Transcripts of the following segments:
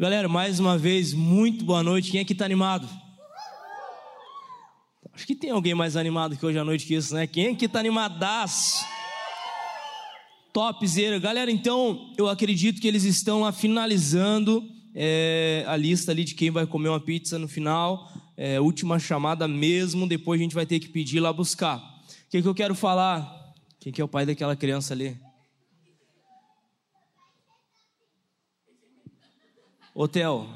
Galera, mais uma vez, muito boa noite. Quem aqui está animado? Acho que tem alguém mais animado que hoje à noite que isso, né? Quem aqui está animadaço? Topzera. Galera, então, eu acredito que eles estão finalizando é, a lista ali de quem vai comer uma pizza no final. É, última chamada mesmo, depois a gente vai ter que pedir lá buscar. O que, que eu quero falar? Quem que é o pai daquela criança ali? Hotel.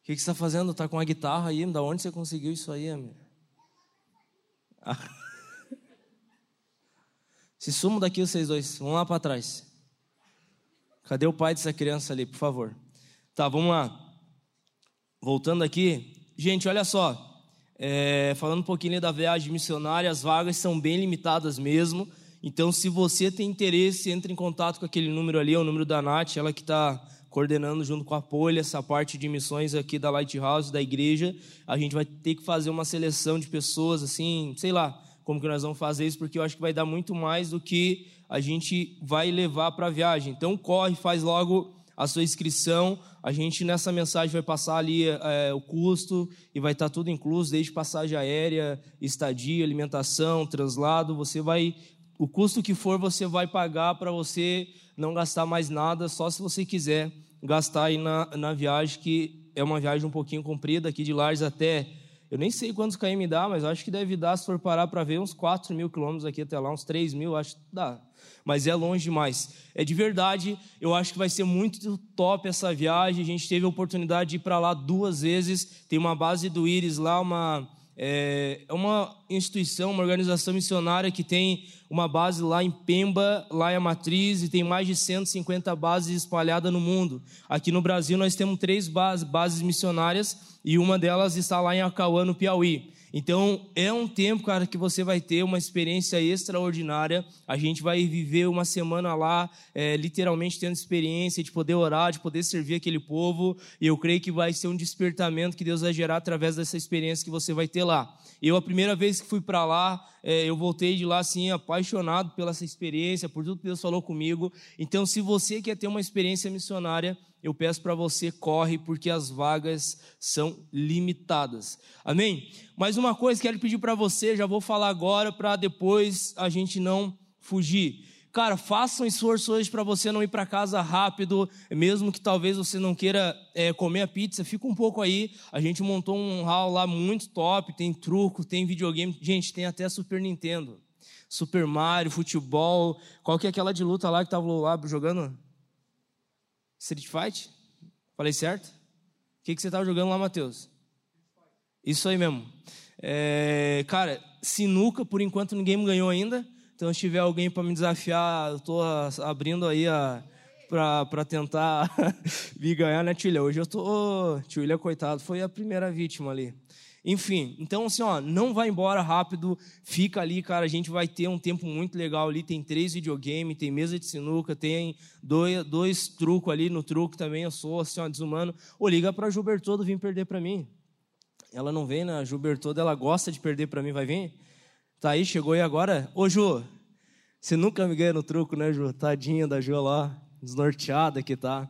O que, que você está fazendo? Está com a guitarra aí? Da onde você conseguiu isso aí, amigo? Ah. Se sumo daqui vocês dois. Vamos lá para trás. Cadê o pai dessa criança ali, por favor? Tá, vamos lá. Voltando aqui. Gente, olha só. É, falando um pouquinho da viagem missionária, as vagas são bem limitadas mesmo. Então, se você tem interesse, entre em contato com aquele número ali, é o número da Nath, ela que está coordenando junto com a Polha essa parte de missões aqui da Lighthouse, da igreja. A gente vai ter que fazer uma seleção de pessoas, assim, sei lá como que nós vamos fazer isso, porque eu acho que vai dar muito mais do que a gente vai levar para a viagem. Então, corre, faz logo a sua inscrição. A gente nessa mensagem vai passar ali é, o custo e vai estar tá tudo incluso, desde passagem aérea, estadia, alimentação, translado. Você vai o custo que for você vai pagar para você não gastar mais nada, só se você quiser gastar aí na, na viagem, que é uma viagem um pouquinho comprida, aqui de Lares até, eu nem sei quantos km dá, mas acho que deve dar, se for parar para ver, uns 4 mil quilômetros aqui até lá, uns 3 mil, acho que dá. Mas é longe demais. É de verdade, eu acho que vai ser muito top essa viagem. A gente teve a oportunidade de ir para lá duas vezes. Tem uma base do Íris lá, uma é, é uma instituição, uma organização missionária que tem uma base lá em Pemba, lá é a matriz, e tem mais de 150 bases espalhadas no mundo. Aqui no Brasil nós temos três bases, bases missionárias e uma delas está lá em Acauã, no Piauí. Então, é um tempo, cara, que você vai ter uma experiência extraordinária. A gente vai viver uma semana lá, é, literalmente tendo experiência de poder orar, de poder servir aquele povo. E eu creio que vai ser um despertamento que Deus vai gerar através dessa experiência que você vai ter lá. Eu, a primeira vez que fui para lá, é, eu voltei de lá, assim, apaixonado pela essa experiência, por tudo que Deus falou comigo. Então, se você quer ter uma experiência missionária, eu peço para você, corre, porque as vagas são limitadas. Amém? Mais uma coisa que quero pedir para você, já vou falar agora, para depois a gente não fugir. Cara, faça um esforço hoje para você não ir para casa rápido, mesmo que talvez você não queira é, comer a pizza, fica um pouco aí. A gente montou um hall lá muito top, tem truco, tem videogame, gente, tem até Super Nintendo. Super Mario, futebol, qual que é aquela de luta lá que tava lá jogando? Street Fight? Falei certo? O que, que você estava jogando lá, Matheus? Isso aí mesmo. É, cara, sinuca, por enquanto ninguém me ganhou ainda. Então, se tiver alguém para me desafiar, eu estou abrindo aí para tentar me ganhar, né, Tilha? Hoje eu tô. Tilha, coitado, foi a primeira vítima ali. Enfim, então assim, ó, não vai embora rápido, fica ali, cara, a gente vai ter um tempo muito legal ali, tem três videogames, tem mesa de sinuca, tem dois, dois trucos ali, no truco também eu sou, assim, ó, desumano. Ou liga pra Gilbertodo vir perder pra mim. Ela não vem, né? Gilbertodo, ela gosta de perder pra mim, vai vir? Tá aí, chegou aí agora? Ô, Ju, você nunca me ganha no truco, né, Ju? Tadinha da Ju lá, desnorteada que tá.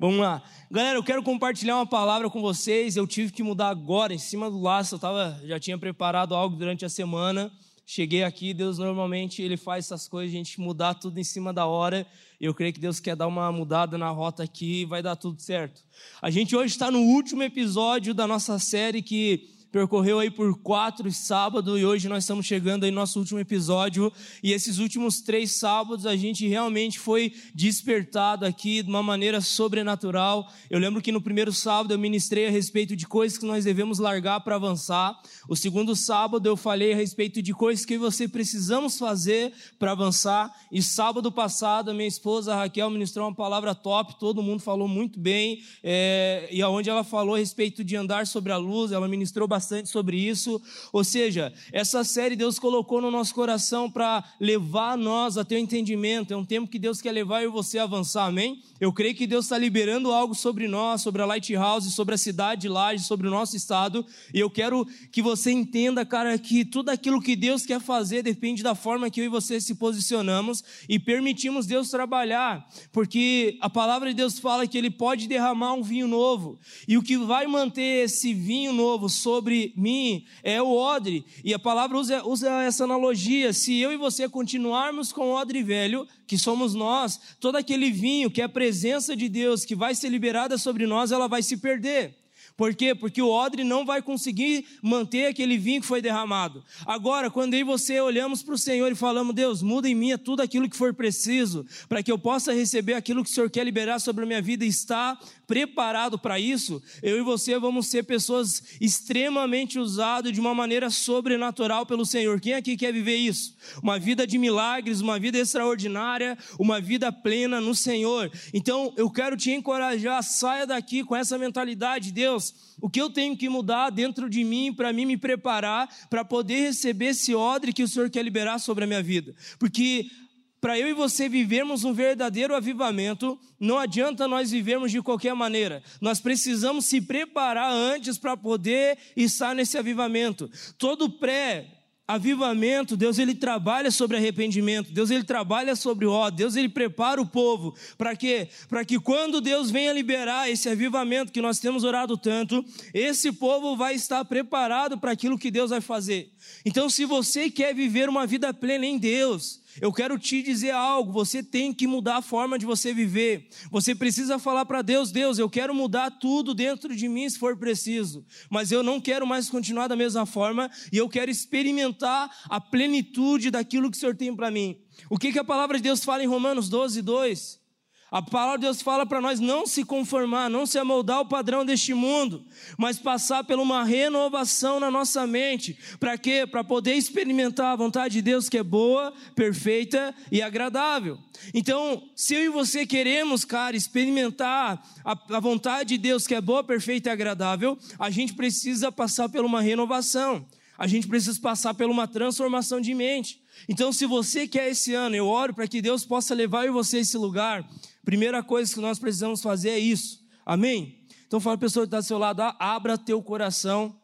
Vamos lá. Galera, eu quero compartilhar uma palavra com vocês. Eu tive que mudar agora, em cima do laço. Eu tava, já tinha preparado algo durante a semana. Cheguei aqui, Deus normalmente ele faz essas coisas, a gente mudar tudo em cima da hora. Eu creio que Deus quer dar uma mudada na rota aqui e vai dar tudo certo. A gente hoje está no último episódio da nossa série que percorreu aí por quatro sábados e hoje nós estamos chegando aí no nosso último episódio. E esses últimos três sábados a gente realmente foi despertado aqui de uma maneira sobrenatural. Eu lembro que no primeiro sábado eu ministrei a respeito de coisas que nós devemos largar para avançar. O segundo sábado eu falei a respeito de coisas que você precisamos fazer para avançar. E sábado passado a minha esposa Raquel ministrou uma palavra top, todo mundo falou muito bem. É, e aonde ela falou a respeito de andar sobre a luz, ela ministrou bastante bastante sobre isso. Ou seja, essa série Deus colocou no nosso coração para levar nós a ter um entendimento. É um tempo que Deus quer levar eu e você a avançar, amém? Eu creio que Deus está liberando algo sobre nós, sobre a Lighthouse, sobre a cidade de Laje, sobre o nosso estado. E eu quero que você entenda, cara, que tudo aquilo que Deus quer fazer depende da forma que eu e você se posicionamos e permitimos Deus trabalhar. Porque a palavra de Deus fala que Ele pode derramar um vinho novo. E o que vai manter esse vinho novo sobre mim é o odre. E a palavra usa, usa essa analogia. Se eu e você continuarmos com o odre velho, que somos nós, todo aquele vinho que é a presença de Deus que vai ser liberada sobre nós, ela vai se perder. Por quê? Porque o odre não vai conseguir manter aquele vinho que foi derramado. Agora, quando eu e você olhamos para o Senhor e falamos, Deus, muda em mim tudo aquilo que for preciso, para que eu possa receber aquilo que o Senhor quer liberar sobre a minha vida está preparado para isso, eu e você vamos ser pessoas extremamente usadas de uma maneira sobrenatural pelo Senhor. Quem aqui quer viver isso? Uma vida de milagres, uma vida extraordinária, uma vida plena no Senhor. Então, eu quero te encorajar, saia daqui com essa mentalidade, Deus, o que eu tenho que mudar dentro de mim para mim me preparar para poder receber esse odre que o Senhor quer liberar sobre a minha vida. Porque para eu e você vivermos um verdadeiro avivamento, não adianta nós vivermos de qualquer maneira. Nós precisamos se preparar antes para poder estar nesse avivamento. Todo pré avivamento, Deus ele trabalha sobre arrependimento, Deus ele trabalha sobre ódio, Deus ele prepara o povo para quê? Para que quando Deus venha liberar esse avivamento que nós temos orado tanto, esse povo vai estar preparado para aquilo que Deus vai fazer. Então, se você quer viver uma vida plena em Deus, eu quero te dizer algo, você tem que mudar a forma de você viver. Você precisa falar para Deus: Deus, eu quero mudar tudo dentro de mim se for preciso, mas eu não quero mais continuar da mesma forma e eu quero experimentar a plenitude daquilo que o Senhor tem para mim. O que, que a palavra de Deus fala em Romanos 12, 2? A palavra de Deus fala para nós não se conformar, não se amoldar ao padrão deste mundo, mas passar por uma renovação na nossa mente. Para quê? Para poder experimentar a vontade de Deus que é boa, perfeita e agradável. Então, se eu e você queremos, cara, experimentar a, a vontade de Deus que é boa, perfeita e agradável, a gente precisa passar por uma renovação. A gente precisa passar por uma transformação de mente. Então, se você quer esse ano, eu oro para que Deus possa levar você a esse lugar Primeira coisa que nós precisamos fazer é isso. Amém? Então fala a pessoa que está do seu lado, ah, abra teu coração,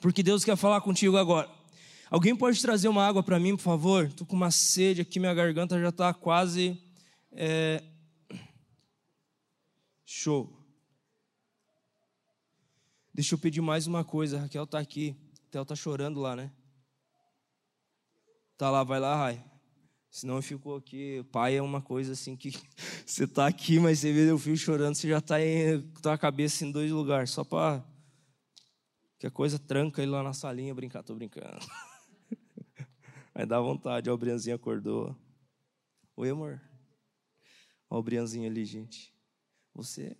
porque Deus quer falar contigo agora. Alguém pode trazer uma água para mim, por favor? Estou com uma sede aqui, minha garganta já está quase. É... Show. Deixa eu pedir mais uma coisa. Raquel está aqui. A Raquel está chorando lá, né? Tá lá, vai lá, Rai. Senão eu fico aqui. Pai é uma coisa assim que você está aqui, mas você vê o filho chorando, você já está com a cabeça em dois lugares, só para que a coisa tranca ele lá na salinha brincar. Tô brincando. Vai dar vontade. O Brianzinho acordou. Oi, amor. O Brianzinho ali, gente. Você.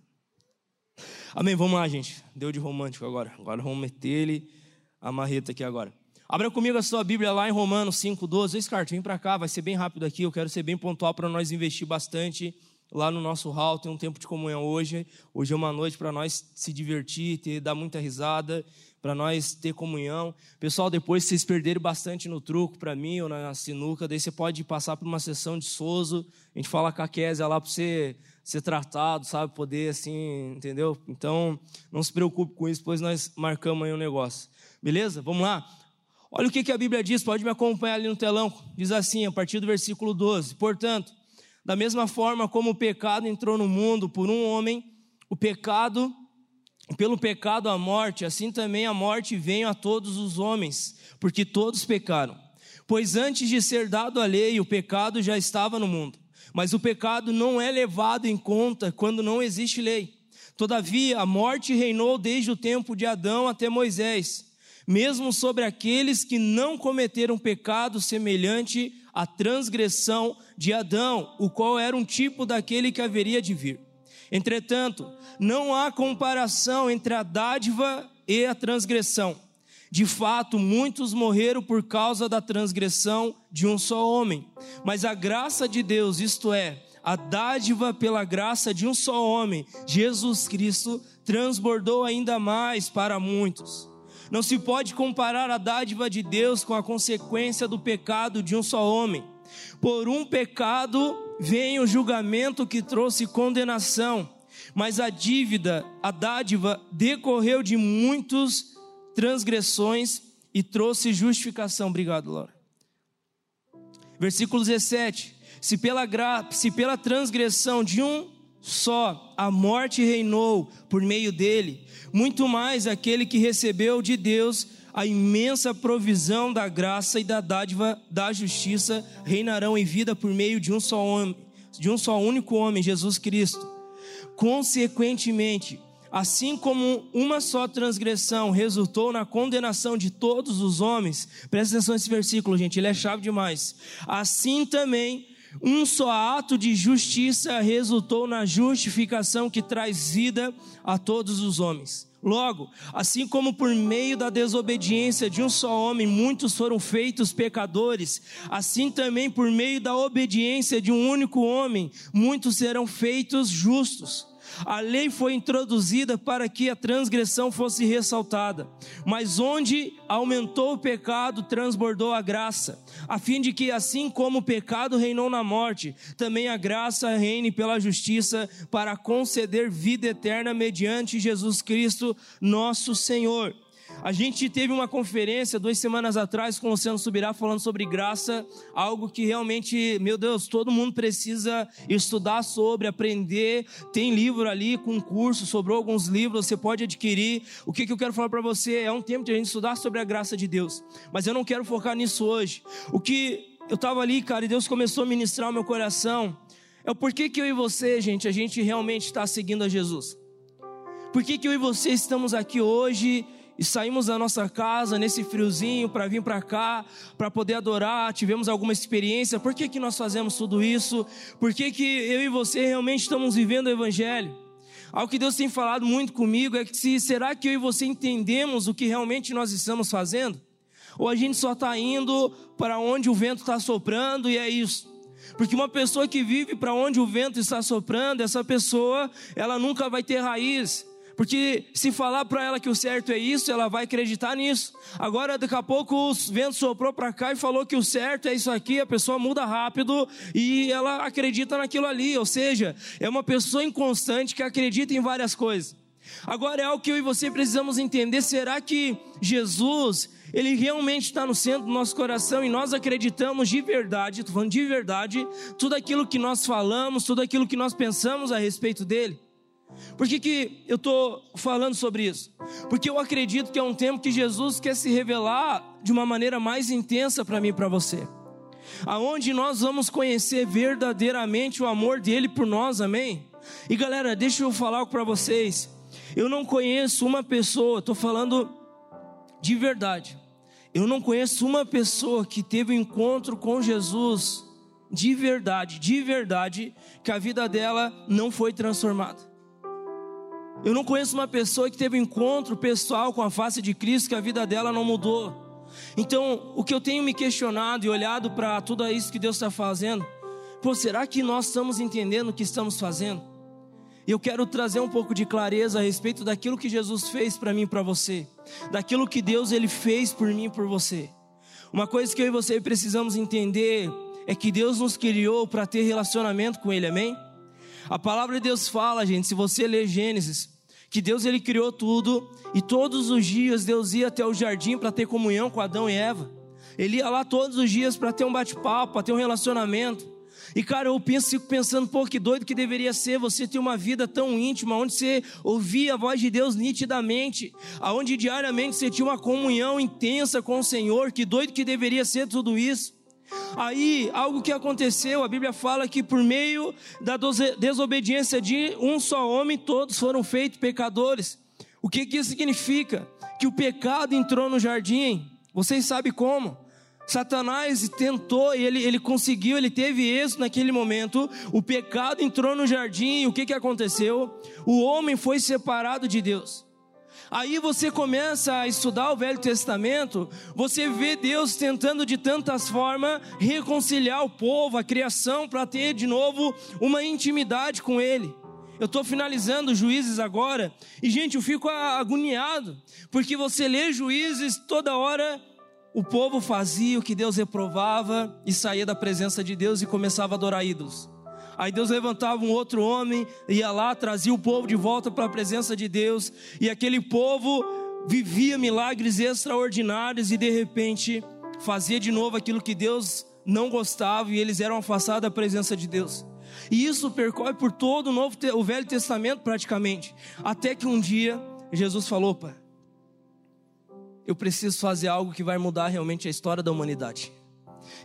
Amém. Vamos lá, gente. Deu de romântico agora. Agora vamos meter ele a marreta aqui agora. Abra comigo a sua Bíblia lá em Romanos 5,12. Scarlett, vem para cá, vai ser bem rápido aqui. Eu quero ser bem pontual para nós investir bastante lá no nosso hall. Tem um tempo de comunhão hoje. Hoje é uma noite para nós se divertir, ter, dar muita risada, para nós ter comunhão. Pessoal, depois vocês perderem bastante no truco para mim ou na sinuca, daí você pode passar por uma sessão de Soso. A gente fala com a Késia lá para você ser tratado, sabe? Poder assim, entendeu? Então, não se preocupe com isso, pois nós marcamos aí um negócio. Beleza? Vamos lá? Olha o que, que a Bíblia diz, pode me acompanhar ali no telão. Diz assim, a partir do versículo 12: Portanto, da mesma forma como o pecado entrou no mundo por um homem, o pecado, pelo pecado a morte, assim também a morte veio a todos os homens, porque todos pecaram. Pois antes de ser dado a lei, o pecado já estava no mundo. Mas o pecado não é levado em conta quando não existe lei. Todavia, a morte reinou desde o tempo de Adão até Moisés mesmo sobre aqueles que não cometeram pecado semelhante à transgressão de Adão, o qual era um tipo daquele que haveria de vir. Entretanto, não há comparação entre a dádiva e a transgressão. De fato, muitos morreram por causa da transgressão de um só homem, mas a graça de Deus, isto é, a dádiva pela graça de um só homem, Jesus Cristo, transbordou ainda mais para muitos Não se pode comparar a dádiva de Deus com a consequência do pecado de um só homem. Por um pecado vem o julgamento que trouxe condenação, mas a dívida, a dádiva, decorreu de muitas transgressões e trouxe justificação. Obrigado, Laura. Versículo 17: Se pela, gra... Se pela transgressão de um só a morte reinou por meio dele, muito mais aquele que recebeu de Deus a imensa provisão da graça e da dádiva da justiça reinarão em vida por meio de um só homem, de um só único homem, Jesus Cristo. Consequentemente, assim como uma só transgressão resultou na condenação de todos os homens, presta atenção nesse versículo, gente, ele é chave demais. Assim também um só ato de justiça resultou na justificação que traz vida a todos os homens. Logo, assim como por meio da desobediência de um só homem muitos foram feitos pecadores, assim também por meio da obediência de um único homem muitos serão feitos justos. A lei foi introduzida para que a transgressão fosse ressaltada, mas onde aumentou o pecado, transbordou a graça, a fim de que, assim como o pecado reinou na morte, também a graça reine pela justiça para conceder vida eterna mediante Jesus Cristo, nosso Senhor. A gente teve uma conferência duas semanas atrás com o Luciano Subirá falando sobre graça, algo que realmente, meu Deus, todo mundo precisa estudar sobre, aprender. Tem livro ali com curso, sobrou alguns livros, você pode adquirir. O que, que eu quero falar para você é um tempo de a gente estudar sobre a graça de Deus, mas eu não quero focar nisso hoje. O que eu estava ali, cara, e Deus começou a ministrar o meu coração é o porquê que eu e você, gente, a gente realmente está seguindo a Jesus. Por que, que eu e você estamos aqui hoje e saímos da nossa casa nesse friozinho para vir para cá, para poder adorar, tivemos alguma experiência. Por que, que nós fazemos tudo isso? Por que, que eu e você realmente estamos vivendo o Evangelho? Algo que Deus tem falado muito comigo é que se, será que eu e você entendemos o que realmente nós estamos fazendo? Ou a gente só está indo para onde o vento está soprando e é isso? Porque uma pessoa que vive para onde o vento está soprando, essa pessoa, ela nunca vai ter raiz. Porque se falar para ela que o certo é isso, ela vai acreditar nisso. Agora, daqui a pouco, o vento soprou para cá e falou que o certo é isso aqui, a pessoa muda rápido e ela acredita naquilo ali. Ou seja, é uma pessoa inconstante que acredita em várias coisas. Agora é algo que eu e você precisamos entender: será que Jesus, ele realmente está no centro do nosso coração e nós acreditamos de verdade, estou falando de verdade, tudo aquilo que nós falamos, tudo aquilo que nós pensamos a respeito dele? Por que, que eu estou falando sobre isso? Porque eu acredito que é um tempo que Jesus quer se revelar de uma maneira mais intensa para mim e para você. Aonde nós vamos conhecer verdadeiramente o amor dele por nós, amém? E galera, deixa eu falar algo para vocês. Eu não conheço uma pessoa, estou falando de verdade. Eu não conheço uma pessoa que teve um encontro com Jesus de verdade, de verdade, que a vida dela não foi transformada. Eu não conheço uma pessoa que teve um encontro pessoal com a face de Cristo que a vida dela não mudou. Então, o que eu tenho me questionado e olhado para tudo isso que Deus está fazendo, pô, será que nós estamos entendendo o que estamos fazendo? Eu quero trazer um pouco de clareza a respeito daquilo que Jesus fez para mim e para você, daquilo que Deus ele fez por mim e por você. Uma coisa que eu e você precisamos entender é que Deus nos criou para ter relacionamento com Ele, amém? A palavra de Deus fala, gente, se você ler Gênesis, que Deus ele criou tudo e todos os dias Deus ia até o jardim para ter comunhão com Adão e Eva. Ele ia lá todos os dias para ter um bate-papo, para ter um relacionamento. E cara, eu penso, fico pensando, pô, que doido que deveria ser você ter uma vida tão íntima, onde você ouvia a voz de Deus nitidamente, aonde diariamente você tinha uma comunhão intensa com o Senhor, que doido que deveria ser tudo isso. Aí, algo que aconteceu, a Bíblia fala que por meio da desobediência de um só homem, todos foram feitos pecadores. O que, que isso significa? Que o pecado entrou no jardim. Vocês sabem como? Satanás tentou ele, ele conseguiu, ele teve êxito naquele momento. O pecado entrou no jardim e o que, que aconteceu? O homem foi separado de Deus. Aí você começa a estudar o Velho Testamento, você vê Deus tentando de tantas formas reconciliar o povo, a criação, para ter de novo uma intimidade com Ele. Eu estou finalizando Juízes agora, e gente, eu fico agoniado, porque você lê Juízes toda hora, o povo fazia o que Deus reprovava e saía da presença de Deus e começava a adorar ídolos. Aí Deus levantava um outro homem, ia lá, trazia o povo de volta para a presença de Deus, e aquele povo vivia milagres extraordinários e de repente fazia de novo aquilo que Deus não gostava e eles eram afastados da presença de Deus. E isso percorre por todo o Novo, o Velho Testamento praticamente, até que um dia Jesus falou: "Pai, eu preciso fazer algo que vai mudar realmente a história da humanidade.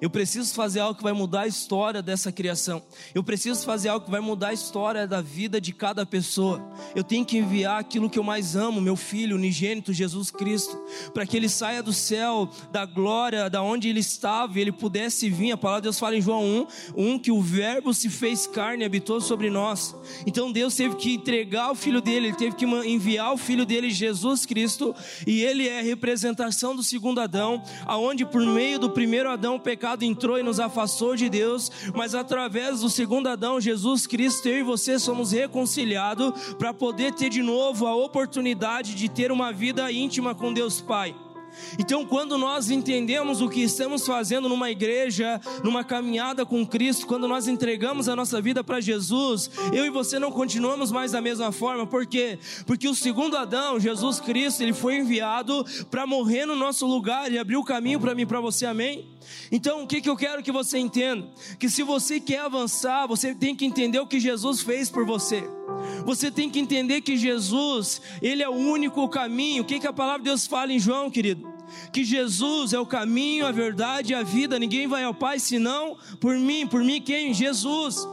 Eu preciso fazer algo que vai mudar a história dessa criação. Eu preciso fazer algo que vai mudar a história da vida de cada pessoa. Eu tenho que enviar aquilo que eu mais amo, meu filho, unigênito Jesus Cristo, para que ele saia do céu, da glória, da onde ele estava e ele pudesse vir. A palavra de Deus fala em João 1, 1 que o Verbo se fez carne e habitou sobre nós. Então Deus teve que entregar o filho dele, ele teve que enviar o filho dele, Jesus Cristo, e ele é a representação do segundo Adão, aonde por meio do primeiro Adão pecado entrou e nos afastou de Deus, mas através do segundo Adão, Jesus Cristo, eu e você somos reconciliados para poder ter de novo a oportunidade de ter uma vida íntima com Deus Pai. Então, quando nós entendemos o que estamos fazendo numa igreja, numa caminhada com Cristo, quando nós entregamos a nossa vida para Jesus, eu e você não continuamos mais da mesma forma, por quê? Porque o segundo Adão, Jesus Cristo, ele foi enviado para morrer no nosso lugar e abrir o caminho para mim e para você, amém? Então, o que, que eu quero que você entenda? Que se você quer avançar, você tem que entender o que Jesus fez por você. Você tem que entender que Jesus, Ele é o único caminho. O que, que a palavra de Deus fala em João, querido? Que Jesus é o caminho, a verdade e a vida. Ninguém vai ao Pai senão por mim. Por mim, quem? Jesus.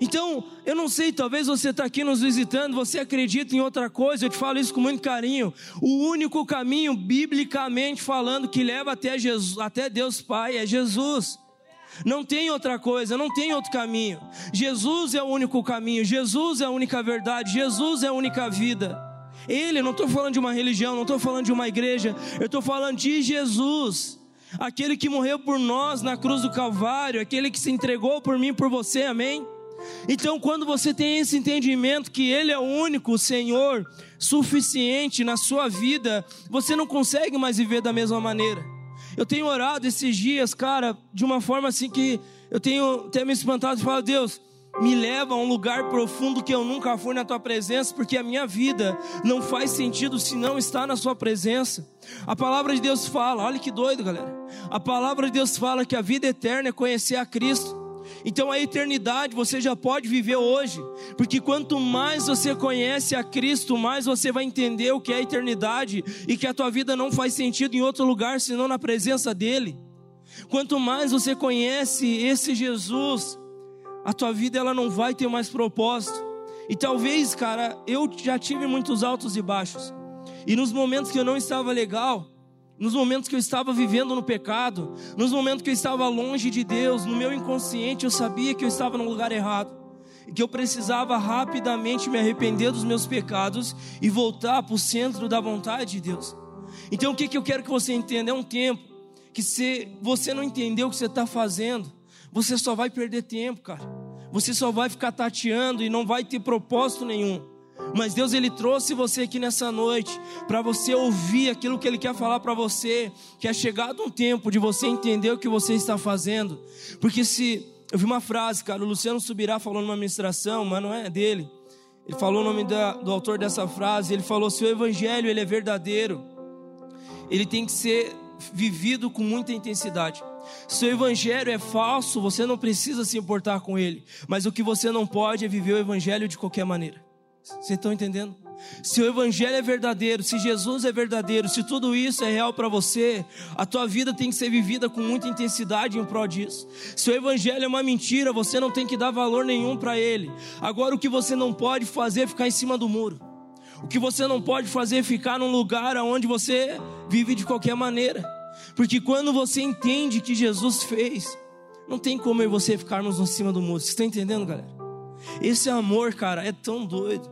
Então, eu não sei, talvez você está aqui nos visitando, você acredita em outra coisa, eu te falo isso com muito carinho. O único caminho, biblicamente falando, que leva até, Jesus, até Deus Pai é Jesus. Não tem outra coisa, não tem outro caminho. Jesus é o único caminho, Jesus é a única verdade, Jesus é a única vida. Ele, não estou falando de uma religião, não estou falando de uma igreja, eu estou falando de Jesus, aquele que morreu por nós na cruz do Calvário, aquele que se entregou por mim e por você, amém? Então, quando você tem esse entendimento que Ele é o único Senhor suficiente na sua vida, você não consegue mais viver da mesma maneira. Eu tenho orado esses dias, cara, de uma forma assim que eu tenho até me espantado e falo, Deus, me leva a um lugar profundo que eu nunca fui na tua presença, porque a minha vida não faz sentido se não está na sua presença. A palavra de Deus fala, olha que doido, galera. A palavra de Deus fala que a vida eterna é conhecer a Cristo. Então a eternidade você já pode viver hoje, porque quanto mais você conhece a Cristo, mais você vai entender o que é a eternidade e que a tua vida não faz sentido em outro lugar senão na presença dele. Quanto mais você conhece esse Jesus, a tua vida ela não vai ter mais propósito. E talvez, cara, eu já tive muitos altos e baixos. E nos momentos que eu não estava legal, nos momentos que eu estava vivendo no pecado, nos momentos que eu estava longe de Deus, no meu inconsciente eu sabia que eu estava no lugar errado e que eu precisava rapidamente me arrepender dos meus pecados e voltar para o centro da vontade de Deus. Então o que, que eu quero que você entenda? É um tempo que se você não entender o que você está fazendo, você só vai perder tempo, cara. Você só vai ficar tateando e não vai ter propósito nenhum. Mas Deus ele trouxe você aqui nessa noite para você ouvir aquilo que ele quer falar para você, que é chegado um tempo de você entender o que você está fazendo. Porque se eu vi uma frase, cara, o Luciano Subirá falou numa ministração, mas não é dele. Ele falou o nome da, do autor dessa frase, ele falou: "Se o evangelho ele é verdadeiro, ele tem que ser vivido com muita intensidade. Se o evangelho é falso, você não precisa se importar com ele, mas o que você não pode é viver o evangelho de qualquer maneira. Vocês estão entendendo? Se o Evangelho é verdadeiro, se Jesus é verdadeiro, se tudo isso é real para você, a tua vida tem que ser vivida com muita intensidade em prol disso. Se o Evangelho é uma mentira, você não tem que dar valor nenhum para ele. Agora, o que você não pode fazer é ficar em cima do muro. O que você não pode fazer é ficar num lugar onde você vive de qualquer maneira. Porque quando você entende que Jesus fez, não tem como eu e você ficarmos em cima do muro. Você está entendendo, galera? Esse amor, cara, é tão doido.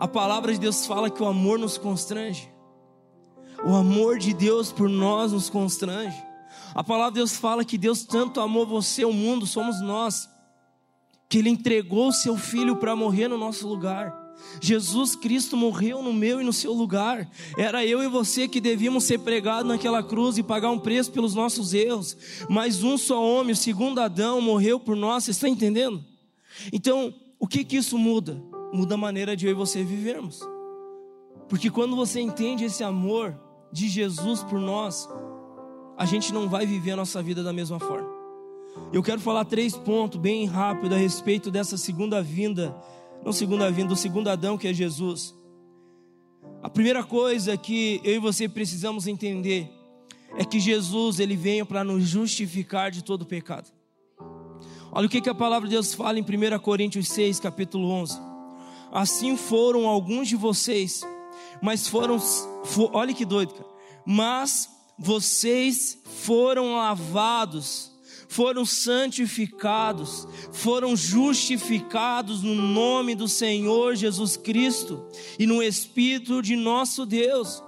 A palavra de Deus fala que o amor nos constrange. O amor de Deus por nós nos constrange. A palavra de Deus fala que Deus tanto amou você, o mundo, somos nós, que Ele entregou o Seu Filho para morrer no nosso lugar. Jesus Cristo morreu no meu e no seu lugar. Era eu e você que devíamos ser pregados naquela cruz e pagar um preço pelos nossos erros. Mas um só homem, o segundo Adão, morreu por nós. Você está entendendo? Então, o que que isso muda? Muda a maneira de eu e você vivermos. Porque quando você entende esse amor de Jesus por nós, a gente não vai viver a nossa vida da mesma forma. Eu quero falar três pontos bem rápido a respeito dessa segunda vinda não segunda vinda, do segundo Adão que é Jesus. A primeira coisa que eu e você precisamos entender é que Jesus ele veio para nos justificar de todo pecado. Olha o que, que a palavra de Deus fala em 1 Coríntios 6, capítulo 11. Assim foram alguns de vocês, mas foram, for, olha que doido, cara. Mas vocês foram lavados foram santificados, foram justificados no nome do Senhor Jesus Cristo e no Espírito de nosso Deus.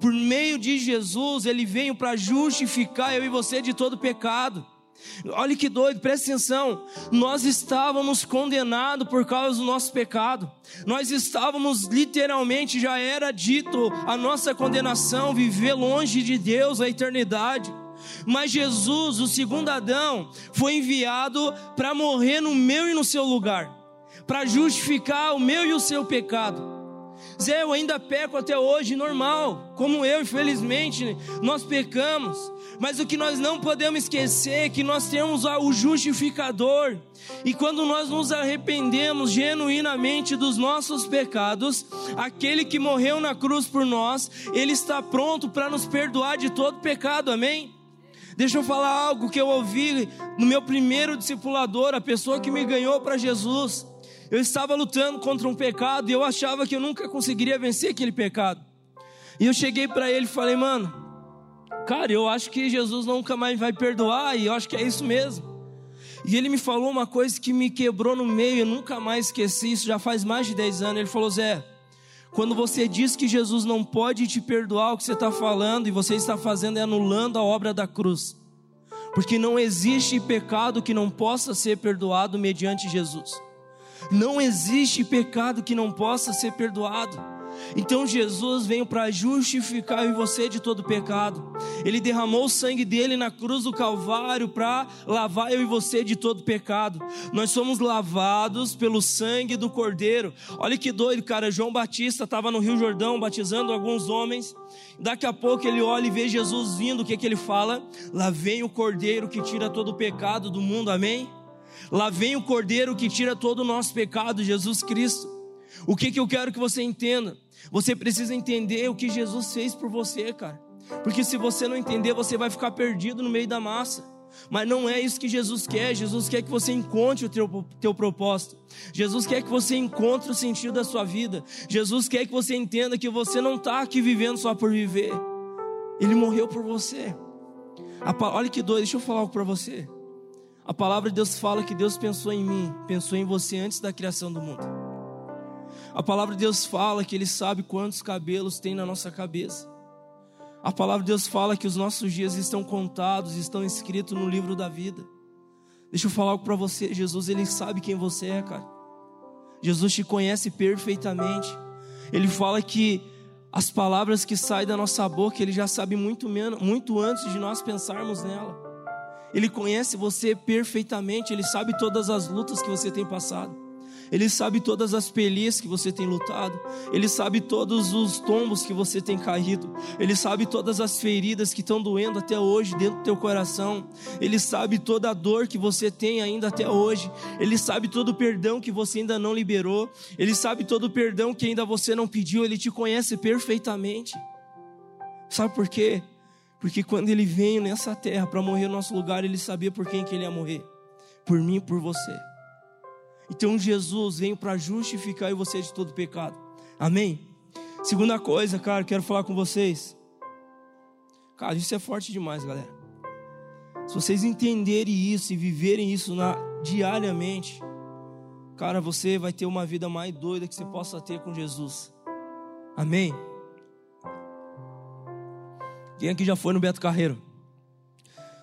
Por meio de Jesus, Ele veio para justificar eu e você de todo pecado. Olha que doido, presta atenção. Nós estávamos condenados por causa do nosso pecado. Nós estávamos literalmente, já era dito a nossa condenação, viver longe de Deus a eternidade. Mas Jesus, o segundo Adão, foi enviado para morrer no meu e no seu lugar, para justificar o meu e o seu pecado. Zé, eu ainda peco até hoje, normal, como eu, infelizmente, nós pecamos, mas o que nós não podemos esquecer é que nós temos o justificador, e quando nós nos arrependemos genuinamente dos nossos pecados, aquele que morreu na cruz por nós, ele está pronto para nos perdoar de todo pecado, amém? Deixa eu falar algo que eu ouvi no meu primeiro discipulador, a pessoa que me ganhou para Jesus. Eu estava lutando contra um pecado e eu achava que eu nunca conseguiria vencer aquele pecado. E eu cheguei para ele e falei, mano, cara, eu acho que Jesus nunca mais vai perdoar e eu acho que é isso mesmo. E ele me falou uma coisa que me quebrou no meio, eu nunca mais esqueci, isso já faz mais de 10 anos. Ele falou, Zé, quando você diz que Jesus não pode te perdoar o que você está falando e você está fazendo é anulando a obra da cruz. Porque não existe pecado que não possa ser perdoado mediante Jesus. Não existe pecado que não possa ser perdoado. Então Jesus veio para justificar em você de todo pecado. Ele derramou o sangue dele na cruz do Calvário para lavar eu e você de todo pecado. Nós somos lavados pelo sangue do Cordeiro. Olha que doido, cara. João Batista estava no Rio Jordão batizando alguns homens. Daqui a pouco ele olha e vê Jesus vindo. O que, que ele fala? Lá vem o Cordeiro que tira todo o pecado do mundo. Amém? Lá vem o Cordeiro que tira todo o nosso pecado, Jesus Cristo. O que, que eu quero que você entenda? Você precisa entender o que Jesus fez por você, cara. Porque se você não entender, você vai ficar perdido no meio da massa. Mas não é isso que Jesus quer. Jesus quer que você encontre o teu, teu propósito. Jesus quer que você encontre o sentido da sua vida. Jesus quer que você entenda que você não está aqui vivendo só por viver. Ele morreu por você. olha que doido, deixa eu falar algo para você. A palavra de Deus fala que Deus pensou em mim, pensou em você antes da criação do mundo. A palavra de Deus fala que Ele sabe quantos cabelos tem na nossa cabeça. A palavra de Deus fala que os nossos dias estão contados, estão escritos no livro da vida. Deixa eu falar algo para você. Jesus, Ele sabe quem você é, cara. Jesus te conhece perfeitamente. Ele fala que as palavras que saem da nossa boca, Ele já sabe muito, menos, muito antes de nós pensarmos nela. Ele conhece você perfeitamente, Ele sabe todas as lutas que você tem passado. Ele sabe todas as pelias que você tem lutado. Ele sabe todos os tombos que você tem caído. Ele sabe todas as feridas que estão doendo até hoje dentro do teu coração. Ele sabe toda a dor que você tem ainda até hoje. Ele sabe todo o perdão que você ainda não liberou. Ele sabe todo o perdão que ainda você não pediu. Ele te conhece perfeitamente. Sabe por quê? Porque quando ele veio nessa terra para morrer no nosso lugar, ele sabia por quem que ele ia morrer. Por mim e por você. Então Jesus veio para justificar você de todo pecado. Amém? Segunda coisa, cara, quero falar com vocês. Cara, isso é forte demais, galera. Se vocês entenderem isso e viverem isso na, diariamente, cara, você vai ter uma vida mais doida que você possa ter com Jesus. Amém? Quem aqui já foi no Beto Carreiro?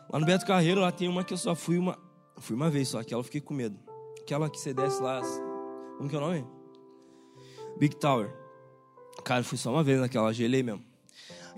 Lá no Beto Carreiro, lá tem uma que eu só fui uma, fui uma vez só, que eu fiquei com medo aquela que você desce lá. Como que é o nome? Big Tower. Cara, fui só uma vez naquela, gelei mesmo.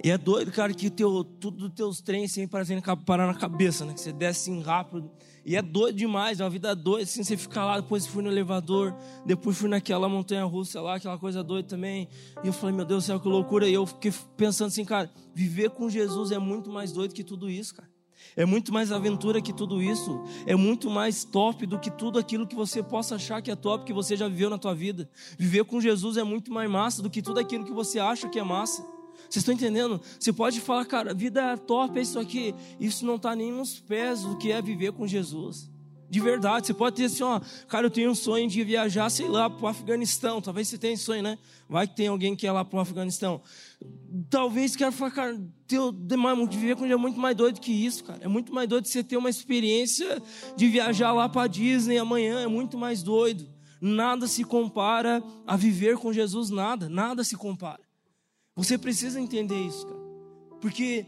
E é doido, cara, que teu, tudo dos teus trens assim, parecendo parar na cabeça, né? Que você desce assim rápido. E é doido demais, é uma vida doida, assim, você fica lá, depois fui no elevador, depois fui naquela montanha russa lá, aquela coisa doida também. E eu falei, meu Deus do céu, que loucura. E eu fiquei pensando assim, cara, viver com Jesus é muito mais doido que tudo isso, cara. É muito mais aventura que tudo isso. É muito mais top do que tudo aquilo que você possa achar que é top, que você já viveu na tua vida. Viver com Jesus é muito mais massa do que tudo aquilo que você acha que é massa. Vocês estão entendendo? Você pode falar, cara, vida é top, é isso aqui. Isso não está nem nos pés do que é viver com Jesus. De verdade, você pode ter assim, ó, cara, eu tenho um sonho de viajar, sei lá, para o Afeganistão. Talvez você tenha sonho, né? Vai que tem alguém que é lá para o Afeganistão. Talvez quero falar, cara, teu, de viver com é muito mais doido que isso, cara. É muito mais doido você ter uma experiência de viajar lá para Disney amanhã. É muito mais doido. Nada se compara a viver com Jesus, nada, nada se compara. Você precisa entender isso, cara. Porque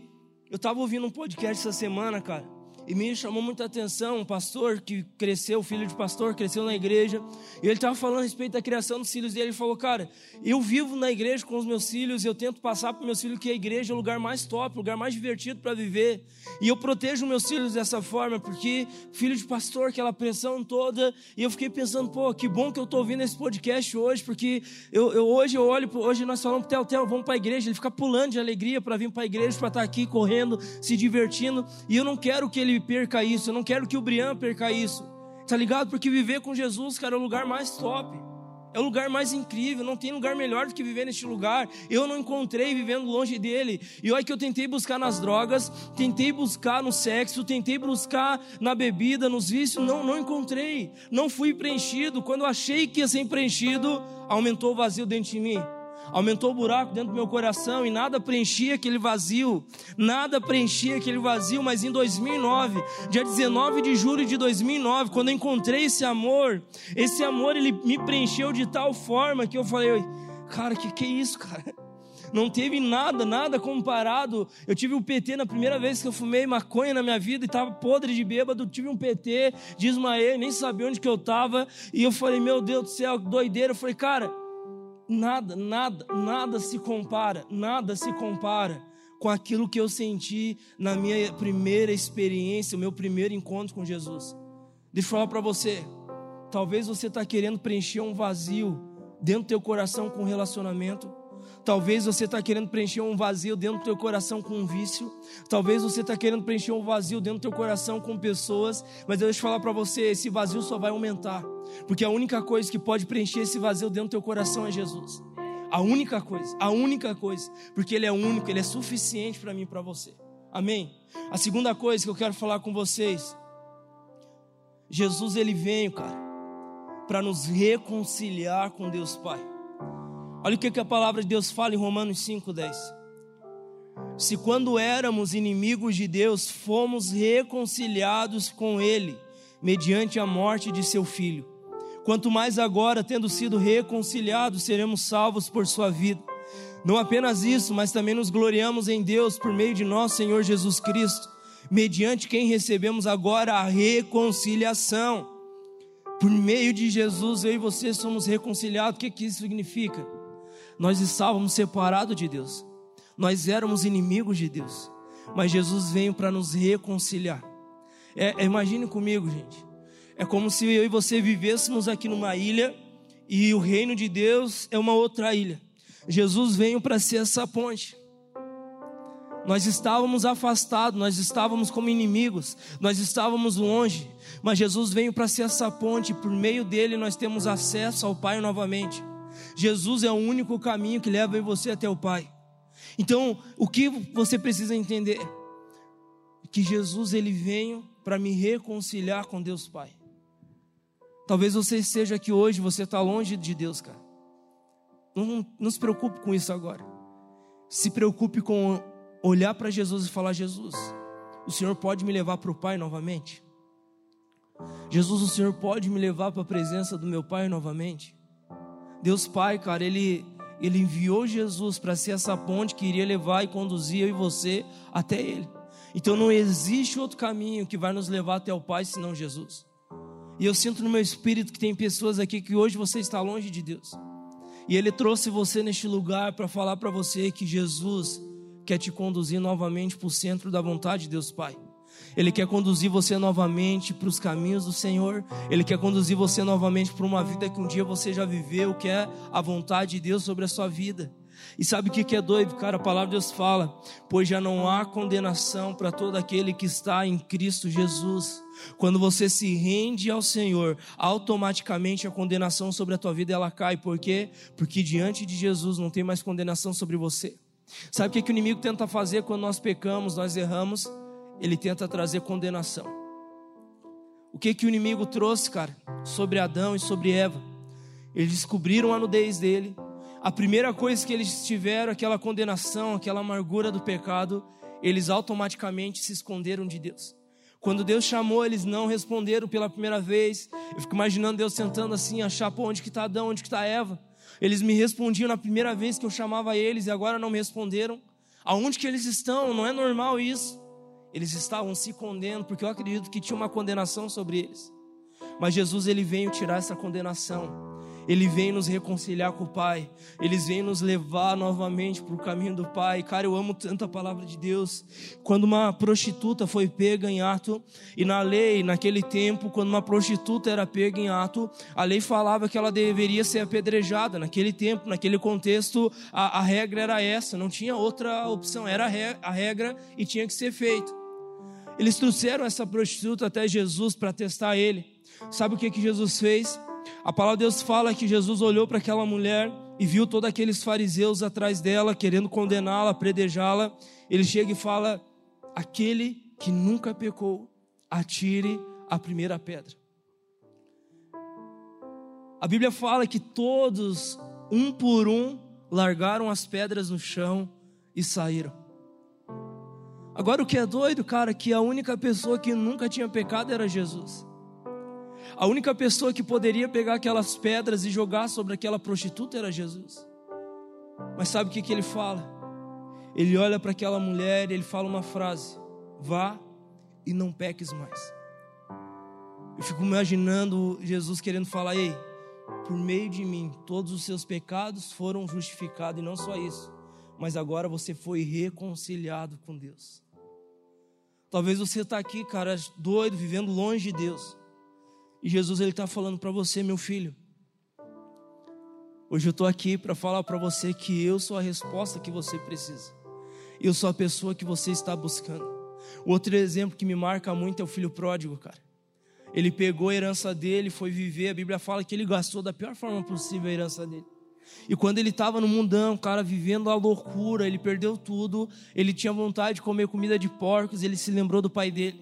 eu estava ouvindo um podcast essa semana, cara. E me chamou muita atenção um pastor que cresceu, filho de pastor, cresceu na igreja. E ele estava falando a respeito da criação dos filhos dele. Ele falou: Cara, eu vivo na igreja com os meus filhos. Eu tento passar para meus filhos que a igreja é o lugar mais top, o lugar mais divertido para viver. E eu protejo meus filhos dessa forma, porque filho de pastor, aquela pressão toda. E eu fiquei pensando: Pô, que bom que eu estou ouvindo esse podcast hoje, porque eu, eu hoje eu olho, hoje nós falamos para o Theo, vamos para a igreja. Ele fica pulando de alegria para vir para a igreja, para estar tá aqui correndo, se divertindo. E eu não quero que ele ele perca isso, eu não quero que o Brian perca isso. Tá ligado? Porque viver com Jesus, cara, é o lugar mais top. É o lugar mais incrível, não tem lugar melhor do que viver neste lugar. Eu não encontrei vivendo longe dele. E olha que eu tentei buscar nas drogas, tentei buscar no sexo, tentei buscar na bebida, nos vícios, não, não encontrei. Não fui preenchido. Quando eu achei que ia ser preenchido, aumentou o vazio dentro de mim aumentou o buraco dentro do meu coração e nada preenchia aquele vazio, nada preenchia aquele vazio, mas em 2009, dia 19 de julho de 2009, quando eu encontrei esse amor, esse amor ele me preencheu de tal forma que eu falei, cara, que que é isso, cara? Não teve nada, nada comparado. Eu tive um PT na primeira vez que eu fumei maconha na minha vida e estava podre de bêbado. Tive um PT, desmaiei, nem sabia onde que eu estava. E eu falei, meu Deus do céu, que doideira. Eu falei, cara, nada, nada, nada se compara, nada se compara com aquilo que eu senti na minha primeira experiência, o meu primeiro encontro com Jesus. Deixa eu falar para você, talvez você está querendo preencher um vazio dentro do teu coração com relacionamento, Talvez você está querendo preencher um vazio dentro do teu coração com um vício. Talvez você está querendo preencher um vazio dentro do teu coração com pessoas. Mas eu deixo falar para você, esse vazio só vai aumentar. Porque a única coisa que pode preencher esse vazio dentro do teu coração é Jesus. A única coisa, a única coisa. Porque Ele é único, Ele é suficiente para mim e para você. Amém? A segunda coisa que eu quero falar com vocês. Jesus, Ele veio, cara, para nos reconciliar com Deus Pai. Olha o que a palavra de Deus fala em Romanos 5,10. Se quando éramos inimigos de Deus, fomos reconciliados com Ele, mediante a morte de seu filho. Quanto mais agora, tendo sido reconciliados, seremos salvos por sua vida. Não apenas isso, mas também nos gloriamos em Deus por meio de nosso Senhor Jesus Cristo, mediante quem recebemos agora a reconciliação. Por meio de Jesus, eu e você somos reconciliados. O que, que isso significa? Nós estávamos separados de Deus. Nós éramos inimigos de Deus. Mas Jesus veio para nos reconciliar. É, imagine comigo, gente. É como se eu e você vivêssemos aqui numa ilha e o reino de Deus é uma outra ilha. Jesus veio para ser essa ponte. Nós estávamos afastados, nós estávamos como inimigos, nós estávamos longe, mas Jesus veio para ser essa ponte, por meio dele nós temos acesso ao Pai novamente. Jesus é o único caminho que leva você até o Pai. Então, o que você precisa entender? Que Jesus ele veio para me reconciliar com Deus Pai. Talvez você esteja aqui hoje, você está longe de Deus, cara. Não, não se preocupe com isso agora. Se preocupe com olhar para Jesus e falar: Jesus, o Senhor pode me levar para o Pai novamente? Jesus, o Senhor pode me levar para a presença do meu Pai novamente? Deus Pai, cara, Ele, Ele enviou Jesus para ser essa ponte que iria levar e conduzir eu e você até Ele. Então não existe outro caminho que vai nos levar até o Pai senão Jesus. E eu sinto no meu espírito que tem pessoas aqui que hoje você está longe de Deus. E Ele trouxe você neste lugar para falar para você que Jesus quer te conduzir novamente para o centro da vontade de Deus Pai. Ele quer conduzir você novamente para os caminhos do Senhor. Ele quer conduzir você novamente para uma vida que um dia você já viveu, que é a vontade de Deus sobre a sua vida. E sabe o que é doido, cara? A palavra de Deus fala: pois já não há condenação para todo aquele que está em Cristo Jesus. Quando você se rende ao Senhor, automaticamente a condenação sobre a tua vida ela cai. Por quê? Porque diante de Jesus não tem mais condenação sobre você. Sabe o que, que o inimigo tenta fazer quando nós pecamos, nós erramos? Ele tenta trazer condenação. O que, que o inimigo trouxe, cara, sobre Adão e sobre Eva? Eles descobriram a nudez dele, a primeira coisa que eles tiveram, aquela condenação, aquela amargura do pecado, eles automaticamente se esconderam de Deus. Quando Deus chamou, eles não responderam pela primeira vez. Eu fico imaginando Deus sentando assim, achar, pô, onde que está Adão, onde que está Eva? Eles me respondiam na primeira vez que eu chamava eles e agora não me responderam. Aonde que eles estão? Não é normal isso. Eles estavam se condenando porque eu acredito que tinha uma condenação sobre eles. Mas Jesus ele veio tirar essa condenação. Ele vem nos reconciliar com o Pai. Eles vêm nos levar novamente para o caminho do Pai. Cara, eu amo tanto a palavra de Deus. Quando uma prostituta foi pega em ato, e na lei, naquele tempo, quando uma prostituta era pega em ato, a lei falava que ela deveria ser apedrejada. Naquele tempo, naquele contexto, a, a regra era essa, não tinha outra opção, era a regra e tinha que ser feito. Eles trouxeram essa prostituta até Jesus para testar ele. Sabe o que, que Jesus fez? A palavra de Deus fala que Jesus olhou para aquela mulher e viu todos aqueles fariseus atrás dela, querendo condená-la, predejá-la. Ele chega e fala: Aquele que nunca pecou, atire a primeira pedra. A Bíblia fala que todos, um por um, largaram as pedras no chão e saíram. Agora o que é doido, cara, que a única pessoa que nunca tinha pecado era Jesus. A única pessoa que poderia pegar aquelas pedras e jogar sobre aquela prostituta era Jesus. Mas sabe o que, que ele fala? Ele olha para aquela mulher e ele fala uma frase: Vá e não peques mais. Eu fico imaginando Jesus querendo falar: Ei, por meio de mim, todos os seus pecados foram justificados, e não só isso, mas agora você foi reconciliado com Deus. Talvez você está aqui, cara, doido, vivendo longe de Deus. E Jesus ele está falando para você, meu filho. Hoje eu estou aqui para falar para você que eu sou a resposta que você precisa. Eu sou a pessoa que você está buscando. Outro exemplo que me marca muito é o filho pródigo, cara. Ele pegou a herança dele, foi viver. A Bíblia fala que ele gastou da pior forma possível a herança dele. E quando ele estava no mundão, cara, vivendo a loucura, ele perdeu tudo. Ele tinha vontade de comer comida de porcos. Ele se lembrou do pai dele.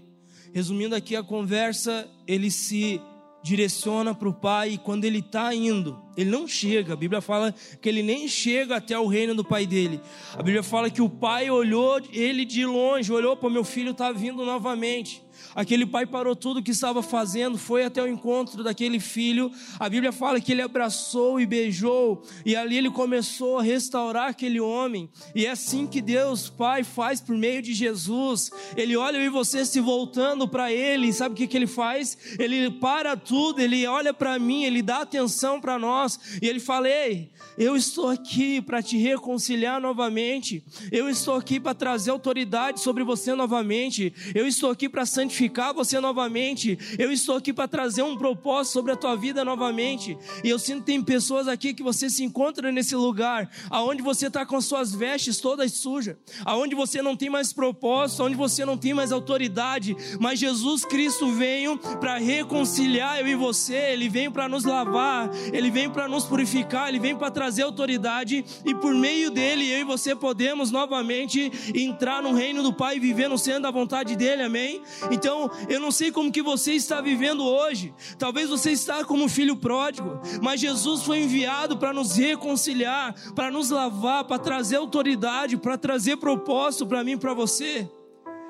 Resumindo aqui a conversa, ele se direciona para o pai e quando ele está indo, ele não chega. A Bíblia fala que ele nem chega até o reino do pai dele. A Bíblia fala que o pai olhou ele de longe, olhou para meu filho está vindo novamente. Aquele pai parou tudo o que estava fazendo, foi até o encontro daquele filho. A Bíblia fala que ele abraçou e beijou, e ali ele começou a restaurar aquele homem. E é assim que Deus, Pai, faz por meio de Jesus. Ele olha e você se voltando para ele, sabe o que, que ele faz? Ele para tudo, ele olha para mim, ele dá atenção para nós, e ele fala: Ei, eu estou aqui para te reconciliar novamente, eu estou aqui para trazer autoridade sobre você novamente, eu estou aqui para santificar santificar você novamente. Eu estou aqui para trazer um propósito sobre a tua vida novamente. E eu sinto que tem pessoas aqui que você se encontra nesse lugar, aonde você está com suas vestes todas sujas, aonde você não tem mais propósito, aonde você não tem mais autoridade. Mas Jesus Cristo veio para reconciliar eu e você. Ele veio para nos lavar, ele veio para nos purificar, ele veio para trazer autoridade e por meio dele eu e você podemos novamente entrar no reino do Pai e viver no centro da vontade dele. Amém? Então, eu não sei como que você está vivendo hoje. Talvez você está como filho pródigo, mas Jesus foi enviado para nos reconciliar, para nos lavar, para trazer autoridade, para trazer propósito para mim para você.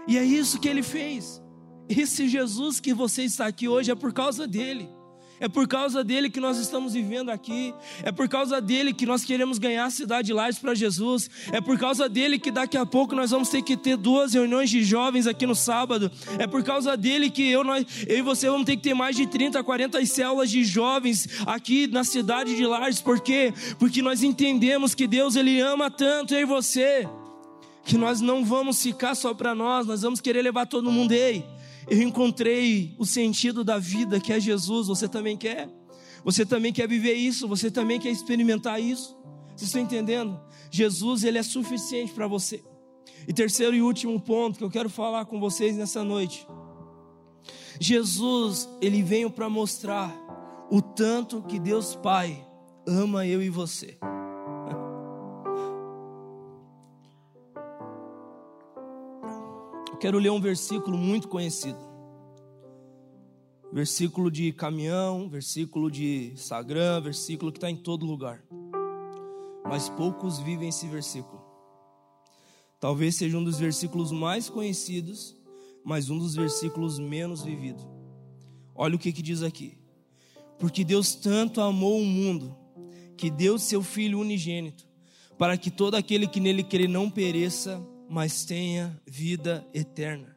E é isso que ele fez. Esse Jesus que você está aqui hoje é por causa dele. É por causa dele que nós estamos vivendo aqui. É por causa dele que nós queremos ganhar a cidade de Lages para Jesus. É por causa dele que daqui a pouco nós vamos ter que ter duas reuniões de jovens aqui no sábado. É por causa dele que eu, nós, eu e você vamos ter que ter mais de 30, 40 células de jovens aqui na cidade de Lages. Por quê? Porque nós entendemos que Deus ele ama tanto eu e você que nós não vamos ficar só para nós, nós vamos querer levar todo mundo. Ei, eu encontrei o sentido da vida que é Jesus. Você também quer? Você também quer viver isso? Você também quer experimentar isso? Vocês estão entendendo? Jesus, ele é suficiente para você. E terceiro e último ponto que eu quero falar com vocês nessa noite. Jesus, ele veio para mostrar o tanto que Deus Pai ama eu e você. Quero ler um versículo muito conhecido. Versículo de caminhão, versículo de Instagram, versículo que está em todo lugar. Mas poucos vivem esse versículo. Talvez seja um dos versículos mais conhecidos, mas um dos versículos menos vividos. Olha o que, que diz aqui. Porque Deus tanto amou o mundo, que deu seu Filho unigênito, para que todo aquele que nele crê não pereça, mas tenha vida eterna.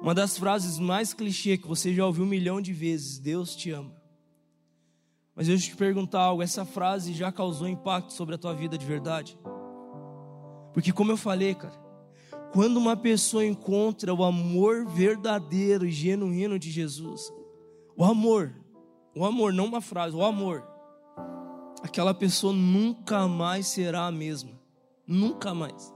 Uma das frases mais clichê que você já ouviu um milhão de vezes: Deus te ama. Mas eu te perguntar algo: essa frase já causou impacto sobre a tua vida de verdade? Porque, como eu falei, cara, quando uma pessoa encontra o amor verdadeiro e genuíno de Jesus, o amor, o amor, não uma frase, o amor, aquela pessoa nunca mais será a mesma, nunca mais.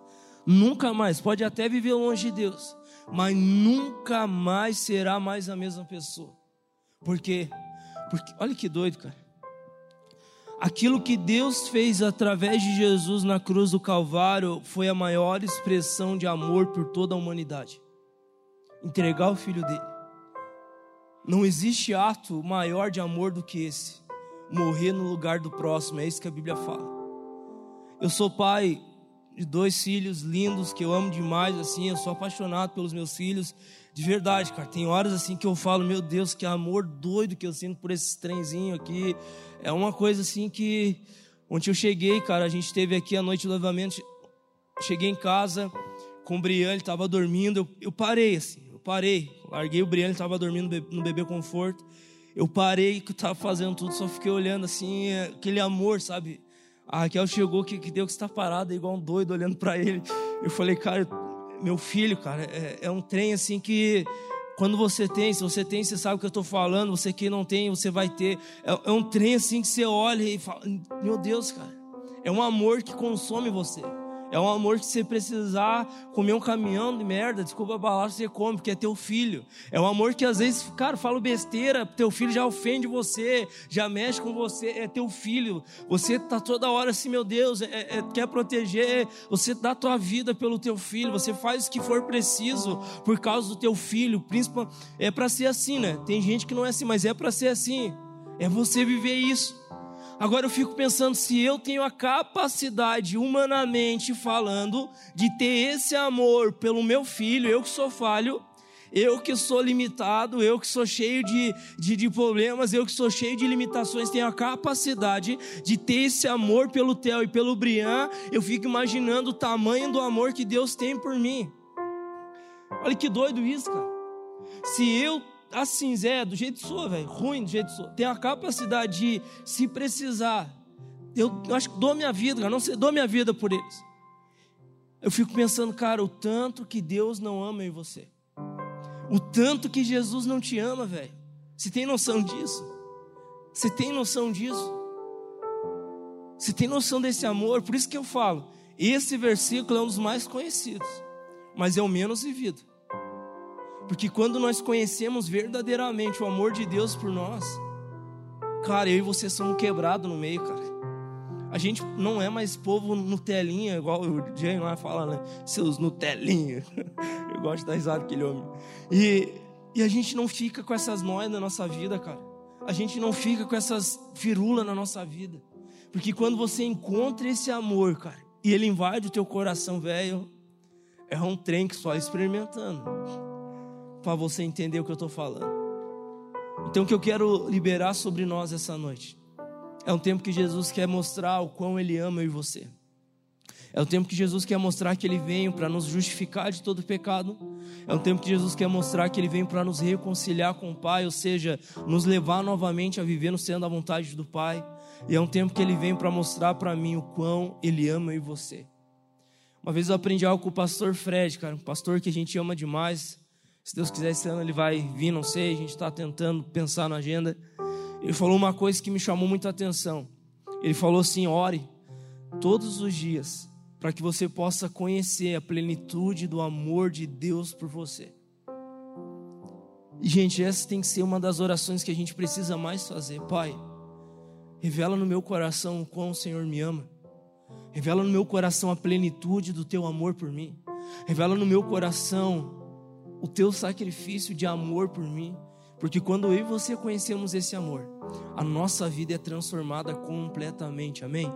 Nunca mais, pode até viver longe de Deus, mas nunca mais será mais a mesma pessoa. Por quê? Porque, olha que doido, cara. Aquilo que Deus fez através de Jesus na cruz do Calvário foi a maior expressão de amor por toda a humanidade. Entregar o filho dele. Não existe ato maior de amor do que esse. Morrer no lugar do próximo, é isso que a Bíblia fala. Eu sou pai de dois filhos lindos que eu amo demais, assim, eu sou apaixonado pelos meus filhos, de verdade, cara. Tem horas assim que eu falo, meu Deus, que amor doido que eu sinto por esse trenzinho aqui. É uma coisa assim que ontem eu cheguei, cara, a gente teve aqui a noite do levamento, cheguei em casa com o Brian, ele estava dormindo, eu, eu, parei assim, eu parei, larguei o Brian, ele estava dormindo no bebê conforto. Eu parei que eu estava fazendo tudo, só fiquei olhando assim, é, aquele amor, sabe? A Raquel chegou que, que deu que está parada igual um doido olhando para ele. Eu falei, cara, meu filho, cara, é, é, um trem assim que quando você tem, se você tem, você sabe o que eu estou falando. Você que não tem, você vai ter. É, é um trem assim que você olha e fala, meu Deus, cara, é um amor que consome você. É um amor que você precisar comer um caminhão de merda, desculpa a palavra, você come, porque é teu filho. É um amor que às vezes, cara, falo besteira, teu filho já ofende você, já mexe com você, é teu filho. Você tá toda hora assim, meu Deus, é, é, quer proteger, você dá tua vida pelo teu filho, você faz o que for preciso por causa do teu filho. Principal, é para ser assim, né? Tem gente que não é assim, mas é para ser assim. É você viver isso. Agora eu fico pensando se eu tenho a capacidade, humanamente falando, de ter esse amor pelo meu filho, eu que sou falho, eu que sou limitado, eu que sou cheio de, de, de, problemas, eu que sou cheio de limitações, tenho a capacidade de ter esse amor pelo Theo e pelo Brian, eu fico imaginando o tamanho do amor que Deus tem por mim. Olha que doido isso, cara. Se eu assim, Zé, do jeito que sou, velho, ruim do jeito que sou, tem a capacidade de, se precisar, eu, eu acho que dou minha vida, cara, não sei, dou minha vida por eles. Eu fico pensando, cara, o tanto que Deus não ama em você. O tanto que Jesus não te ama, velho. Você tem noção disso? Você tem noção disso? Você tem noção desse amor? Por isso que eu falo, esse versículo é um dos mais conhecidos, mas é o menos vivido. Porque quando nós conhecemos verdadeiramente o amor de Deus por nós, cara, eu e você somos quebrados no meio, cara. A gente não é mais povo Nutelinha, igual o Jay lá fala, né? Seus Nutelinha. Eu gosto da risada daquele homem. E, e a gente não fica com essas noias na nossa vida, cara. A gente não fica com essas firulas na nossa vida. Porque quando você encontra esse amor, cara, e ele invade o teu coração, velho, é um trem que só experimentando para você entender o que eu estou falando. Então, o que eu quero liberar sobre nós essa noite é um tempo que Jesus quer mostrar o quão Ele ama eu e você. É o tempo que Jesus quer mostrar que Ele veio para nos justificar de todo pecado. É um tempo que Jesus quer mostrar que Ele veio para nos reconciliar com o Pai, ou seja, nos levar novamente a viver no centro da vontade do Pai. E é um tempo que Ele vem para mostrar para mim o quão Ele ama eu e você. Uma vez eu aprendi algo com o pastor Fred, cara, um pastor que a gente ama demais. Se Deus quiser, esse ano ele vai vir, não sei, a gente está tentando pensar na agenda. Ele falou uma coisa que me chamou muita atenção. Ele falou assim: ore todos os dias para que você possa conhecer a plenitude do amor de Deus por você. E, gente, essa tem que ser uma das orações que a gente precisa mais fazer. Pai, revela no meu coração o quão o Senhor me ama. Revela no meu coração a plenitude do teu amor por mim. Revela no meu coração o teu sacrifício de amor por mim. Porque quando eu e você conhecemos esse amor, a nossa vida é transformada completamente. Amém?